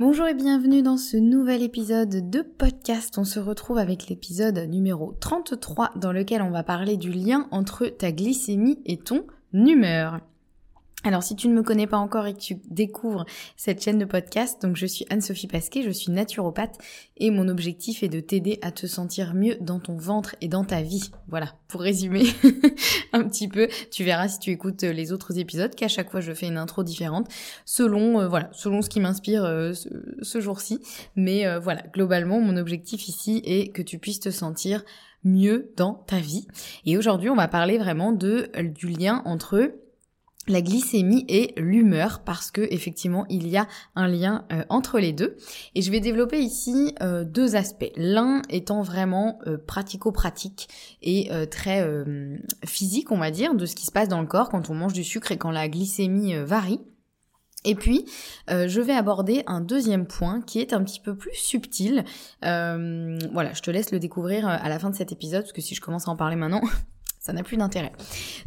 Bonjour et bienvenue dans ce nouvel épisode de podcast. On se retrouve avec l'épisode numéro 33 dans lequel on va parler du lien entre ta glycémie et ton humeur. Alors si tu ne me connais pas encore et que tu découvres cette chaîne de podcast, donc je suis Anne-Sophie Pasquet, je suis naturopathe et mon objectif est de t'aider à te sentir mieux dans ton ventre et dans ta vie. Voilà, pour résumer un petit peu, tu verras si tu écoutes les autres épisodes qu'à chaque fois je fais une intro différente selon euh, voilà, selon ce qui m'inspire euh, ce, jour-ci, mais euh, voilà, globalement mon objectif ici est que tu puisses te sentir mieux dans ta vie. Et aujourd'hui, on va parler vraiment de du lien entre la glycémie et l'humeur parce que effectivement il y a un lien euh, entre les deux. Et je vais développer ici euh, deux aspects. L'un étant vraiment euh, pratico-pratique et très physique on va dire de ce qui se passe dans le corps quand on mange du sucre et quand la glycémie varie. Et puis, je vais aborder un deuxième point qui est un petit peu plus subtil. voilà, je te laisse le découvrir à la fin de cet épisode, parce que si je commence à en parler maintenant, ça n'a plus d'intérêt.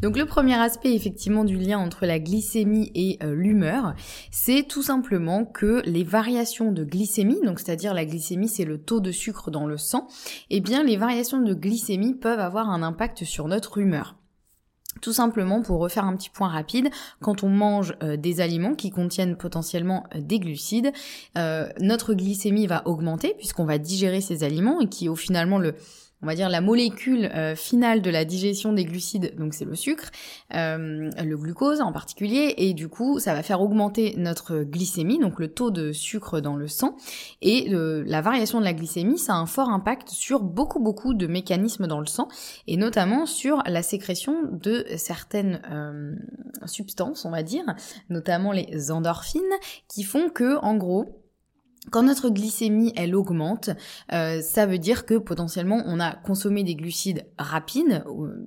Donc le premier aspect effectivement du lien entre la glycémie et euh, l'humeur, c'est tout simplement que les variations de glycémie, donc c'est-à-dire la glycémie c'est le taux de sucre dans le sang, eh bien les variations de glycémie peuvent avoir un impact sur notre humeur. Tout simplement pour refaire un petit point rapide, quand on mange euh, des aliments qui contiennent potentiellement euh, des glucides, notre glycémie va augmenter puisqu'on va digérer ces aliments et qui au finalement le on va dire la molécule euh, finale de la digestion des glucides, donc c'est le sucre, euh, le glucose en particulier, et du coup ça va faire augmenter notre glycémie, donc le taux de sucre dans le sang, et la variation de la glycémie, ça a un fort impact sur beaucoup beaucoup de mécanismes dans le sang, et notamment sur la sécrétion de certaines euh, substances, on va dire, notamment les endorphines, qui font que en gros quand notre glycémie elle augmente, euh, ça veut dire que potentiellement on a consommé des glucides rapides,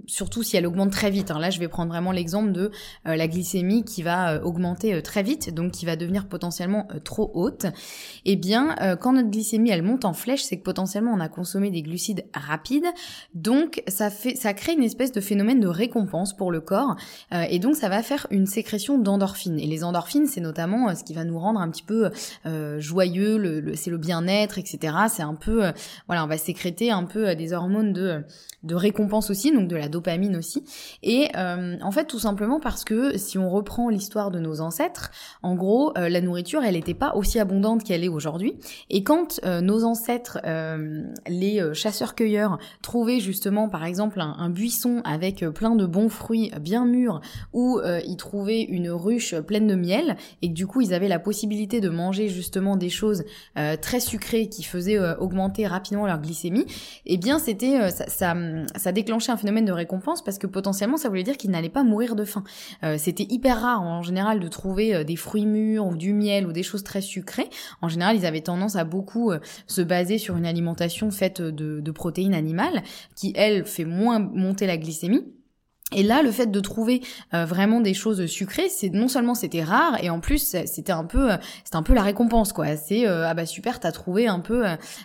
surtout si elle augmente très vite. Hein. Là, je vais prendre vraiment l'exemple de euh, la glycémie qui va euh, augmenter très vite, donc qui va devenir potentiellement trop haute. Eh bien, quand notre glycémie elle monte en flèche, c'est que potentiellement on a consommé des glucides rapides, donc ça fait, ça crée une espèce de phénomène de récompense pour le corps, et donc ça va faire une sécrétion d'endorphines. Et les endorphines, c'est notamment ce qui va nous rendre un petit peu joyeux c'est le bien-être, etc. C'est un peu, euh, voilà, on va sécréter un peu euh, des hormones de, de récompense aussi, donc de la dopamine aussi. Et euh, en fait, tout simplement parce que si on reprend l'histoire de nos ancêtres, en gros, la nourriture, elle n'était pas aussi abondante qu'elle est aujourd'hui. Et quand nos ancêtres, les chasseurs-cueilleurs, trouvaient justement, par exemple, un, un, buisson avec plein de bons fruits bien mûrs, où ils trouvaient une ruche pleine de miel, et que du coup, ils avaient la possibilité de manger justement des choses euh, très sucrées qui faisaient euh, augmenter rapidement leur glycémie, eh bien c'était euh, ça, ça, ça, déclenchait un phénomène de récompense parce que potentiellement ça voulait dire qu'ils n'allaient pas mourir de faim. c'était hyper rare en général de trouver des fruits mûrs ou du miel ou des choses très sucrées. En général, ils avaient tendance à beaucoup se baser sur une alimentation faite de, de protéines animales qui elle fait moins monter la glycémie. Et là, le fait de trouver euh, vraiment des choses sucrées, c'est non seulement c'était rare, et en plus c'était un peu, c'était un peu la récompense quoi. C'est euh, ah bah super, t'as trouvé un peu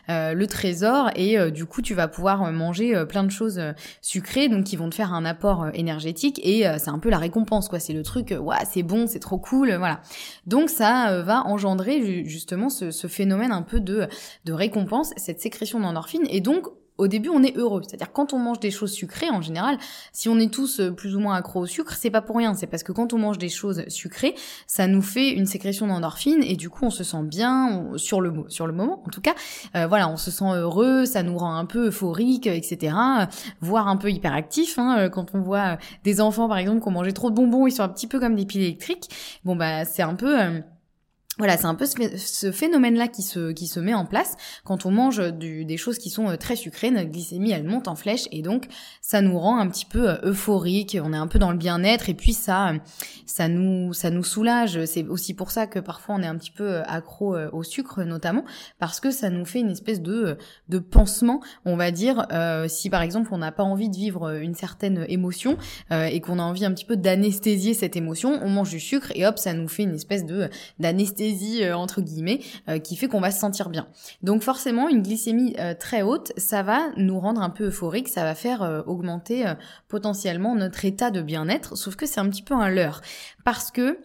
euh, le trésor, et du coup tu vas pouvoir manger plein de choses sucrées, donc qui vont te faire un apport énergétique, et c'est un peu la récompense quoi. C'est le truc, ouais c'est bon, c'est trop cool, voilà. Donc ça va engendrer justement ce, ce, phénomène un peu de de récompense, cette sécrétion d'endorphine, et donc au début, on est heureux. C'est-à-dire quand on mange des choses sucrées, en général, si on est tous euh, plus ou moins accro au sucre, c'est pas pour rien. C'est parce que quand on mange des choses sucrées, ça nous fait une sécrétion d'endorphine et du coup, on se sent bien sur le sur le moment. En tout cas, euh, voilà, on se sent heureux, ça nous rend un peu euphorique, etc. Voire un peu hyperactif. Hein, euh, quand on voit des enfants, par exemple, qui ont mangé trop de bonbons, ils sont un petit peu comme des piles électriques. Bon bah, c'est un peu voilà, c'est un peu ce phénomène-là qui se, qui se met en place quand on mange des choses qui sont euh, très sucrées. Notre glycémie, elle monte en flèche et donc ça nous rend un petit peu euh, euphorique. On est un peu dans le bien-être et puis ça, ça nous, ça nous soulage. C'est aussi pour ça que parfois on est un petit peu euh, accro au sucre notamment parce que ça nous fait une espèce de, de pansement, on va dire. si par exemple on n'a pas envie de vivre une certaine émotion et qu'on a envie un petit peu d'anesthésier cette émotion, on mange du sucre et hop, ça nous fait une espèce de d'anesthésie euh, entre guillemets euh, qui fait qu'on va se sentir bien. Donc forcément une glycémie euh, très haute, ça va nous rendre un peu euphorique, ça va faire augmenter potentiellement notre état de bien-être, sauf que c'est un petit peu un leurre parce que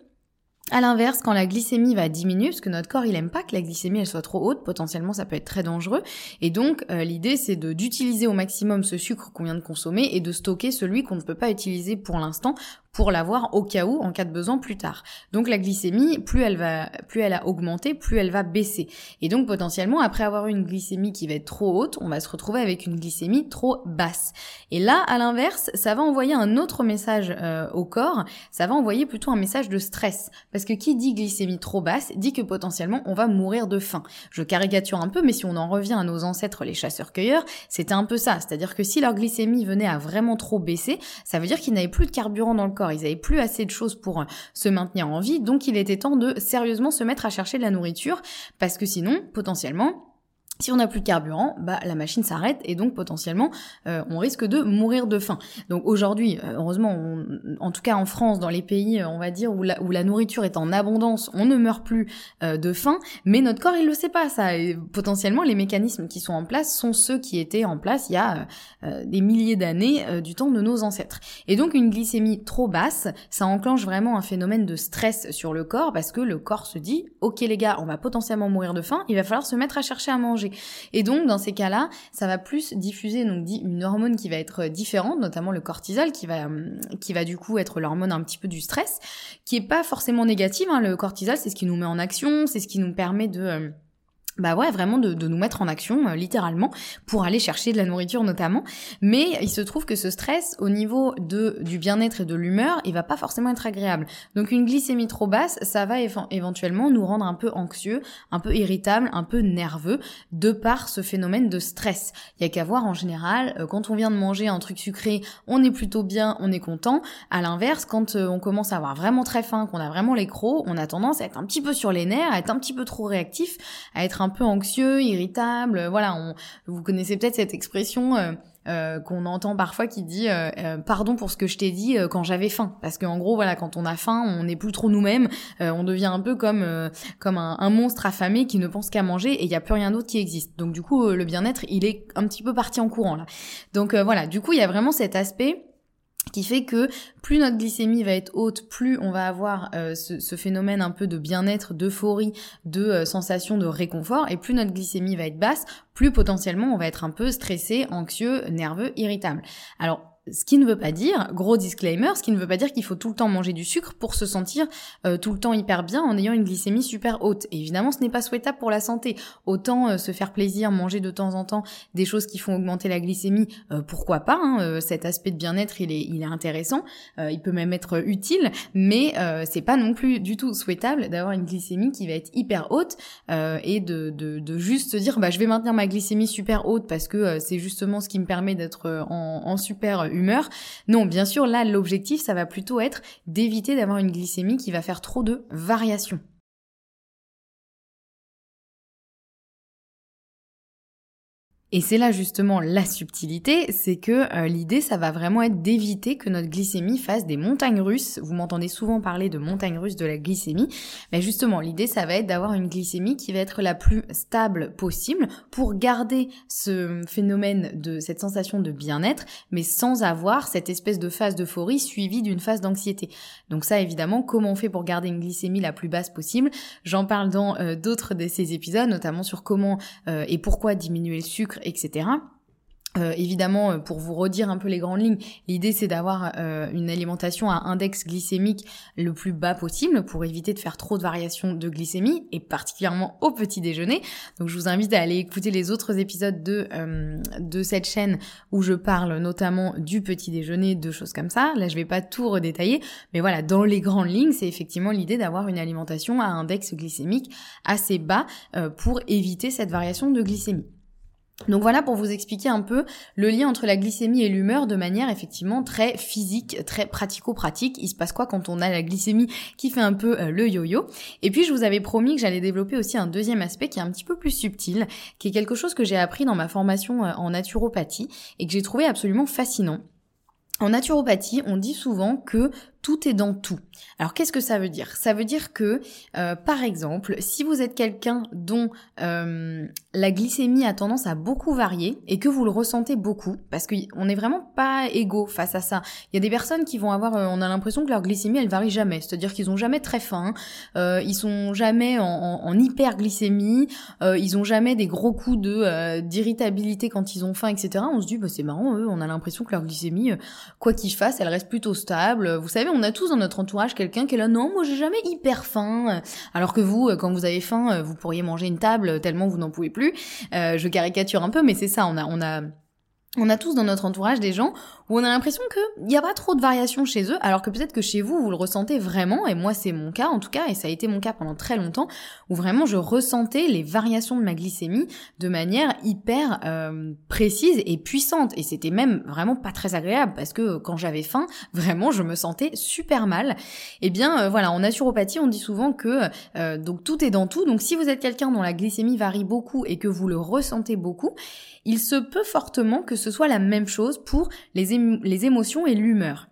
à l'inverse, quand la glycémie va diminuer, parce que notre corps il aime pas que la glycémie elle soit trop haute, potentiellement ça peut être très dangereux. Et donc l'idée c'est d'utiliser au maximum ce sucre qu'on vient de consommer et de stocker celui qu'on ne peut pas utiliser pour l'instant pour l'avoir au cas où en cas de besoin plus tard. Donc la glycémie, plus elle va, plus elle a augmenté, plus elle va baisser. Et donc potentiellement après avoir une glycémie qui va être trop haute, on va se retrouver avec une glycémie trop basse. Et là, à l'inverse, ça va envoyer un autre message euh, au corps. Ça va envoyer plutôt un message de stress, parce que qui dit glycémie trop basse dit que potentiellement on va mourir de faim. Je caricature un peu, mais si on en revient à nos ancêtres les chasseurs-cueilleurs, c'était un peu ça. C'est-à-dire que si leur glycémie venait à vraiment trop baisser, ça veut dire qu'ils n'avaient plus de carburant dans le corps ils avaient plus assez de choses pour euh, se maintenir en vie, donc il était temps de sérieusement se mettre à chercher de la nourriture, parce que sinon, potentiellement, si on n'a plus de carburant, bah la machine s'arrête et donc potentiellement euh, on risque de mourir de faim. Donc aujourd'hui, euh, heureusement, en tout cas en France, dans les pays, euh, on va dire où la, où la nourriture est en abondance, on ne meurt plus de faim, mais notre corps il le sait pas ça. Et potentiellement les mécanismes qui sont en place sont ceux qui étaient en place il y a des milliers d'années du temps de nos ancêtres. Et donc une glycémie trop basse, ça enclenche vraiment un phénomène de stress sur le corps parce que le corps se dit, ok les gars, on va potentiellement mourir de faim, il va falloir se mettre à chercher à manger. Et donc, dans ces cas-là, ça va plus diffuser donc une hormone qui va être différente, notamment le cortisol, qui va, hum, qui va du coup être l'hormone un petit peu du stress, qui est pas forcément négative. Hein. Le cortisol, c'est ce qui nous met en action, c'est ce qui nous permet de hum, bah ouais, vraiment de, nous mettre en action, euh, littéralement, pour aller chercher de la nourriture notamment. Mais il se trouve que ce stress, au niveau de du bien-être et de l'humeur, il va pas forcément être agréable. Donc une glycémie trop basse, ça va éventuellement nous rendre un peu anxieux, un peu irritable, un peu nerveux, de par ce phénomène de stress. Il y a qu'à voir en général, euh, quand on vient de manger un truc sucré, on est plutôt bien, on est content. À l'inverse, quand euh, on commence à avoir vraiment très faim, qu'on a vraiment les crocs, on a tendance à être un petit peu sur les nerfs, à être un petit peu trop réactif, à être un peu anxieux, irritable. Euh, voilà, on, vous connaissez peut-être cette expression. Euh, euh, qu'on entend parfois qui dit pardon pour ce que je t'ai dit quand j'avais faim parce qu'en gros voilà quand on a faim on n'est plus trop nous-mêmes on devient un peu comme comme un, monstre affamé qui ne pense qu'à manger et il n'y a plus rien d'autre qui existe donc du coup le bien-être il est un petit peu parti en courant là donc voilà du coup il y a vraiment cet aspect qui fait que plus notre glycémie va être haute, plus on va avoir euh, ce, phénomène un peu de bien-être, d'euphorie, de euh, sensation de réconfort, et plus notre glycémie va être basse, plus potentiellement on va être un peu stressé, anxieux, nerveux, irritable. Alors ce qui ne veut pas dire, gros disclaimer, ce qui ne veut pas dire qu'il faut tout le temps manger du sucre pour se sentir euh, tout le temps hyper bien en ayant une glycémie super haute. évidemment, ce n'est pas souhaitable pour la santé. Autant euh, se faire plaisir, manger de temps en temps des choses qui font augmenter la glycémie, euh, pourquoi pas. Hein, cet aspect de bien-être, il est, il est intéressant. il peut même être utile, mais c'est pas non plus du tout souhaitable d'avoir une glycémie qui va être hyper haute et de, de, de, juste se dire, bah je vais maintenir ma glycémie super haute parce que c'est justement ce qui me permet d'être en, en super Non, bien sûr, là, l'objectif, ça va plutôt être d'éviter d'avoir une glycémie qui va faire trop de variations. Et c'est là justement la subtilité, c'est que euh, l'idée, ça va vraiment être d'éviter que notre glycémie fasse des montagnes russes. Vous m'entendez souvent parler de montagnes russes de la glycémie, mais justement, l'idée, ça va être d'avoir une glycémie qui va être la plus stable possible pour garder ce phénomène de cette sensation de bien-être, mais sans avoir cette espèce de phase d'euphorie suivie d'une phase d'anxiété. Donc ça, évidemment, comment on fait pour garder une glycémie la plus basse possible? J'en parle dans euh, d'autres de ces épisodes, notamment sur comment euh, et pourquoi diminuer le sucre etc. euh, évidemment, euh, pour vous redire un peu les grandes lignes, l'idée c'est d'avoir euh, une alimentation à index glycémique le plus bas possible pour éviter de faire trop de variations de glycémie et particulièrement au petit déjeuner. Donc je vous invite à aller écouter les autres épisodes de de cette chaîne où je parle notamment du petit déjeuner, de choses comme ça. Là je vais pas tout redétailler, mais voilà, dans les grandes lignes, c'est effectivement l'idée d'avoir une alimentation à index glycémique assez bas pour éviter cette variation de glycémie. Donc voilà pour vous expliquer un peu le lien entre la glycémie et l'humeur de manière effectivement très physique, très pratico-pratique. Il se passe quoi quand on a la glycémie qui fait un peu euh, le yo-yo? Et puis je vous avais promis que j'allais développer aussi un deuxième aspect qui est un petit peu plus subtil, qui est quelque chose que j'ai appris dans ma formation euh, en naturopathie et que j'ai trouvé absolument fascinant. En naturopathie, on dit souvent que tout est dans tout. Alors qu'est-ce que ça veut dire? Ça veut dire que, euh, par exemple, si vous êtes quelqu'un dont euh, la glycémie a tendance à beaucoup varier et que vous le ressentez beaucoup, parce qu'on n'est vraiment pas égaux face à ça. Il y a des personnes qui vont avoir, euh, on a l'impression que leur glycémie elle varie jamais, c'est-à-dire qu'ils ont jamais très faim, ils sont jamais en, hyperglycémie, ils ont jamais des gros coups de d'irritabilité quand ils ont faim, etc. On se dit bah c'est marrant, eux, on a l'impression que leur glycémie, quoi qu'ils fassent, elle reste plutôt stable. Vous savez on a tous dans notre entourage quelqu'un qui est là, non, moi j'ai jamais hyper faim. Alors que vous, quand vous avez faim, vous pourriez manger une table tellement vous n'en pouvez plus. Euh, je caricature un peu, mais c'est ça, on a, on a on a tous dans notre entourage des gens où on a l'impression qu'il n'y a pas trop de variations chez eux, alors que peut-être que chez vous, vous le ressentez vraiment, et moi c'est mon cas en tout cas, et ça a été mon cas pendant très longtemps, où vraiment je ressentais les variations de ma glycémie de manière hyper euh, précise et puissante, et c'était même vraiment pas très agréable, parce que quand j'avais faim, vraiment je me sentais super mal. Et eh bien euh, voilà, en naturopathie on dit souvent que euh, donc tout est dans tout, donc si vous êtes quelqu'un dont la glycémie varie beaucoup et que vous le ressentez beaucoup, il se peut fortement que ce soit la même chose pour les, les émotions et l'humeur.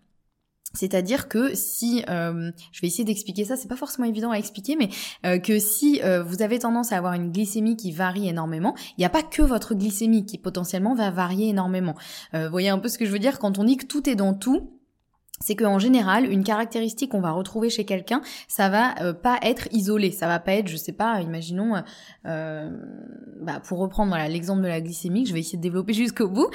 C'est-à-dire que si, euh, je vais essayer d'expliquer ça, c'est pas forcément évident à expliquer, mais euh, que si euh, vous avez tendance à avoir une glycémie qui varie énormément, il n'y a pas que votre glycémie qui potentiellement va varier énormément. vous voyez un peu ce que je veux dire? Quand on dit que tout est dans tout c'est qu'en général, une caractéristique qu'on va retrouver chez quelqu'un, ça va euh, pas être isolé, ça va pas être, je sais pas, imaginons, euh, euh bah, pour reprendre l'exemple de la glycémie, je vais essayer de développer jusqu'au bout.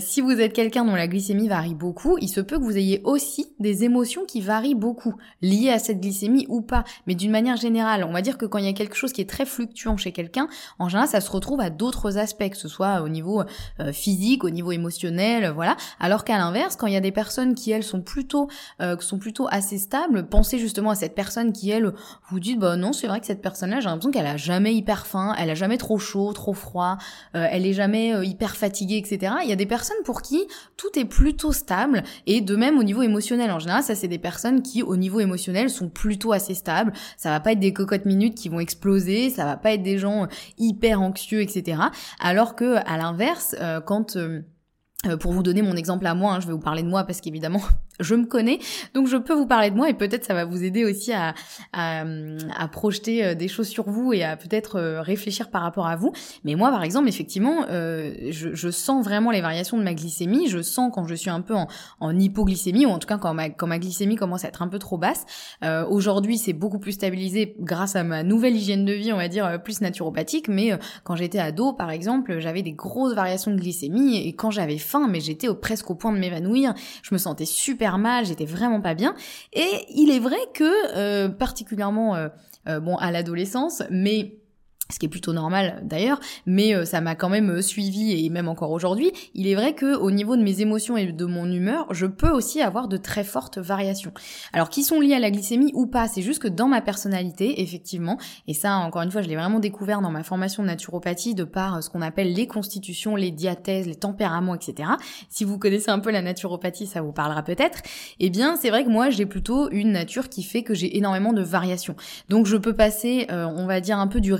Si vous êtes quelqu'un dont la glycémie varie beaucoup, il se peut que vous ayez aussi des émotions qui varient beaucoup, liées à cette glycémie ou pas. Mais d'une manière générale, on va dire que quand il y a quelque chose qui est très fluctuant chez quelqu'un, en général, ça se retrouve à d'autres aspects, que ce soit au niveau physique, au niveau émotionnel, voilà. Alors qu'à l'inverse, quand il y a des personnes qui elles sont plus plutôt euh, qui sont plutôt assez stables, pensez justement à cette personne qui elle vous dites bah non c'est vrai que cette personne-là j'ai l'impression qu'elle a jamais hyper faim, elle a jamais trop chaud, trop froid, euh, elle est jamais euh, hyper fatiguée etc. Il y a des personnes pour qui tout est plutôt stable et de même au niveau émotionnel en général ça c'est des personnes qui au niveau émotionnel sont plutôt assez stables. Ça va pas être des cocottes minutes qui vont exploser, ça va pas être des gens hyper anxieux etc. Alors que à l'inverse quand pour vous donner mon exemple à moi, hein, je vais vous parler de moi parce qu'évidemment je me connais, donc je peux vous parler de moi et peut-être ça va vous aider aussi à, à, à projeter euh, des choses sur vous et à peut-être euh, réfléchir par rapport à vous. Mais moi, par exemple, effectivement, euh, je, je, sens vraiment les variations de ma glycémie. Je sens quand je suis un peu en, en hypoglycémie ou en tout cas quand ma, quand ma glycémie commence à être un peu trop basse. Euh, Aujourd'hui, c'est beaucoup plus stabilisé grâce à ma nouvelle hygiène de vie, on va dire euh, plus naturopathique. Mais quand j'étais ado, par exemple, j'avais des grosses variations de glycémie et quand j'avais faim, mais j'étais presque au point de m'évanouir. Je me sentais super mal, j'étais vraiment pas bien. Et il est vrai que, euh, particulièrement, euh, euh, bon, à l'adolescence, mais ce qui est plutôt normal d'ailleurs, mais euh, ça m'a quand même euh, suivi et même encore aujourd'hui. Il est vrai que au niveau de mes émotions et de mon humeur, je peux aussi avoir de très fortes variations. Alors qui sont liées à la glycémie ou pas, c'est juste que dans ma personnalité, effectivement, et ça encore une fois, je l'ai vraiment découvert dans ma formation de naturopathie de par euh, ce qu'on appelle les constitutions, les diathèses, les tempéraments, etc. Si vous connaissez un peu la naturopathie, ça vous parlera peut-être. Eh bien, c'est vrai que moi, j'ai plutôt une nature qui fait que j'ai énormément de variations. Donc je peux passer, on va dire un peu du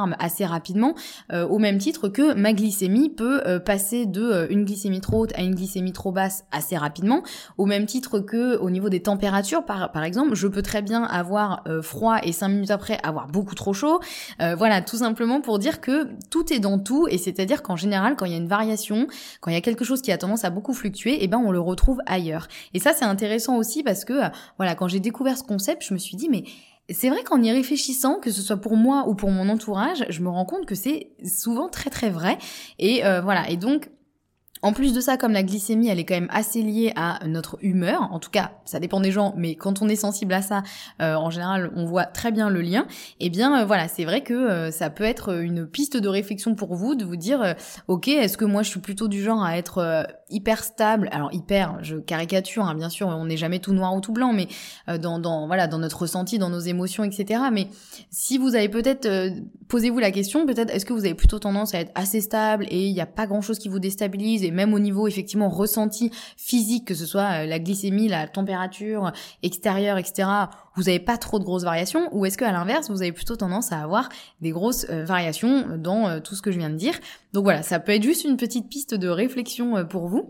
rire assez rapidement, euh, au même titre que ma glycémie peut euh, passer de euh, une glycémie trop haute à une glycémie trop basse assez rapidement, au même titre que au niveau des températures, par, par exemple, je peux très bien avoir froid et cinq minutes après avoir beaucoup trop chaud. voilà, tout simplement pour dire que tout est dans tout, et c'est-à-dire qu'en général, quand il y a une variation, quand il y a quelque chose qui a tendance à beaucoup fluctuer, et eh ben on le retrouve ailleurs. Et ça, c'est intéressant aussi parce que, voilà, quand j'ai découvert ce concept, je me suis dit, mais c'est vrai qu'en y réfléchissant, que ce soit pour moi ou pour mon entourage, je me rends compte que c'est souvent très très vrai. Et euh, voilà. Et donc En plus de ça, comme la glycémie, elle est quand même assez liée à notre humeur. En tout cas, ça dépend des gens, mais quand on est sensible à ça, euh, en général, on voit très bien le lien. Eh bien, euh, voilà, c'est vrai que ça peut être une piste de réflexion pour vous de vous dire, ok, est-ce que moi je suis plutôt du genre à être hyper stable Alors hyper, je caricature, hein, bien sûr, on n'est jamais tout noir ou tout blanc, mais dans, dans voilà, dans notre ressenti, dans nos émotions, etc. Mais si vous avez peut-être, posez-vous la question, peut-être, est-ce que vous avez plutôt tendance à être assez stable et il n'y a pas grand-chose qui vous déstabilise même au niveau effectivement ressenti physique, que ce soit euh, la glycémie, la température extérieure, etc., vous n'avez pas trop de grosses variations ou est-ce qu'à l'inverse, vous avez plutôt tendance à avoir des grosses euh, variations dans euh, tout ce que je viens de dire Donc voilà, ça peut être juste une petite piste de réflexion pour vous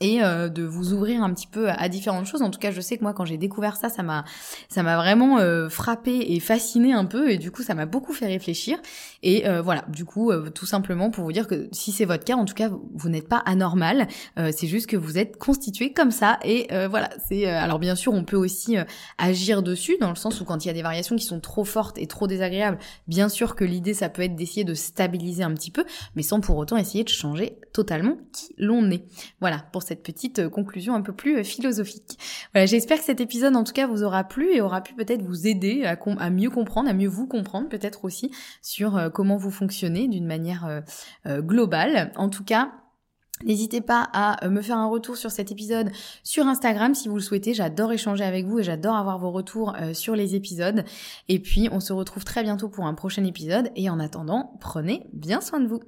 et euh, de vous ouvrir un petit peu à différentes choses. En tout cas, je sais que moi, quand j'ai découvert ça, ça m'a, ça m'a vraiment euh, frappé et fasciné un peu, et du coup, ça m'a beaucoup fait réfléchir. Et euh, voilà, du coup, tout simplement pour vous dire que si c'est votre cas, en tout cas, vous, n'êtes pas anormal. c'est juste que vous êtes constitué comme ça. Et voilà, c'est. alors bien sûr, on peut aussi agir dessus dans le sens où quand il y a des variations qui sont trop fortes et trop désagréables, bien sûr que l'idée, ça peut être d'essayer de stabiliser un petit peu, mais sans pour autant essayer de changer totalement qui l'on est. Voilà pour cette petite euh, conclusion un peu plus euh, philosophique. Voilà, j'espère que cet épisode en tout cas vous aura plu et aura pu peut-être vous aider à, mieux comprendre, à mieux vous comprendre peut-être aussi sur euh, comment vous fonctionnez d'une manière globale. En tout cas, N'hésitez pas à me faire un retour sur cet épisode sur Instagram si vous le souhaitez. J'adore échanger avec vous et j'adore avoir vos retours sur les épisodes. Et puis on se retrouve très bientôt pour un prochain épisode. Et en attendant, prenez bien soin de vous.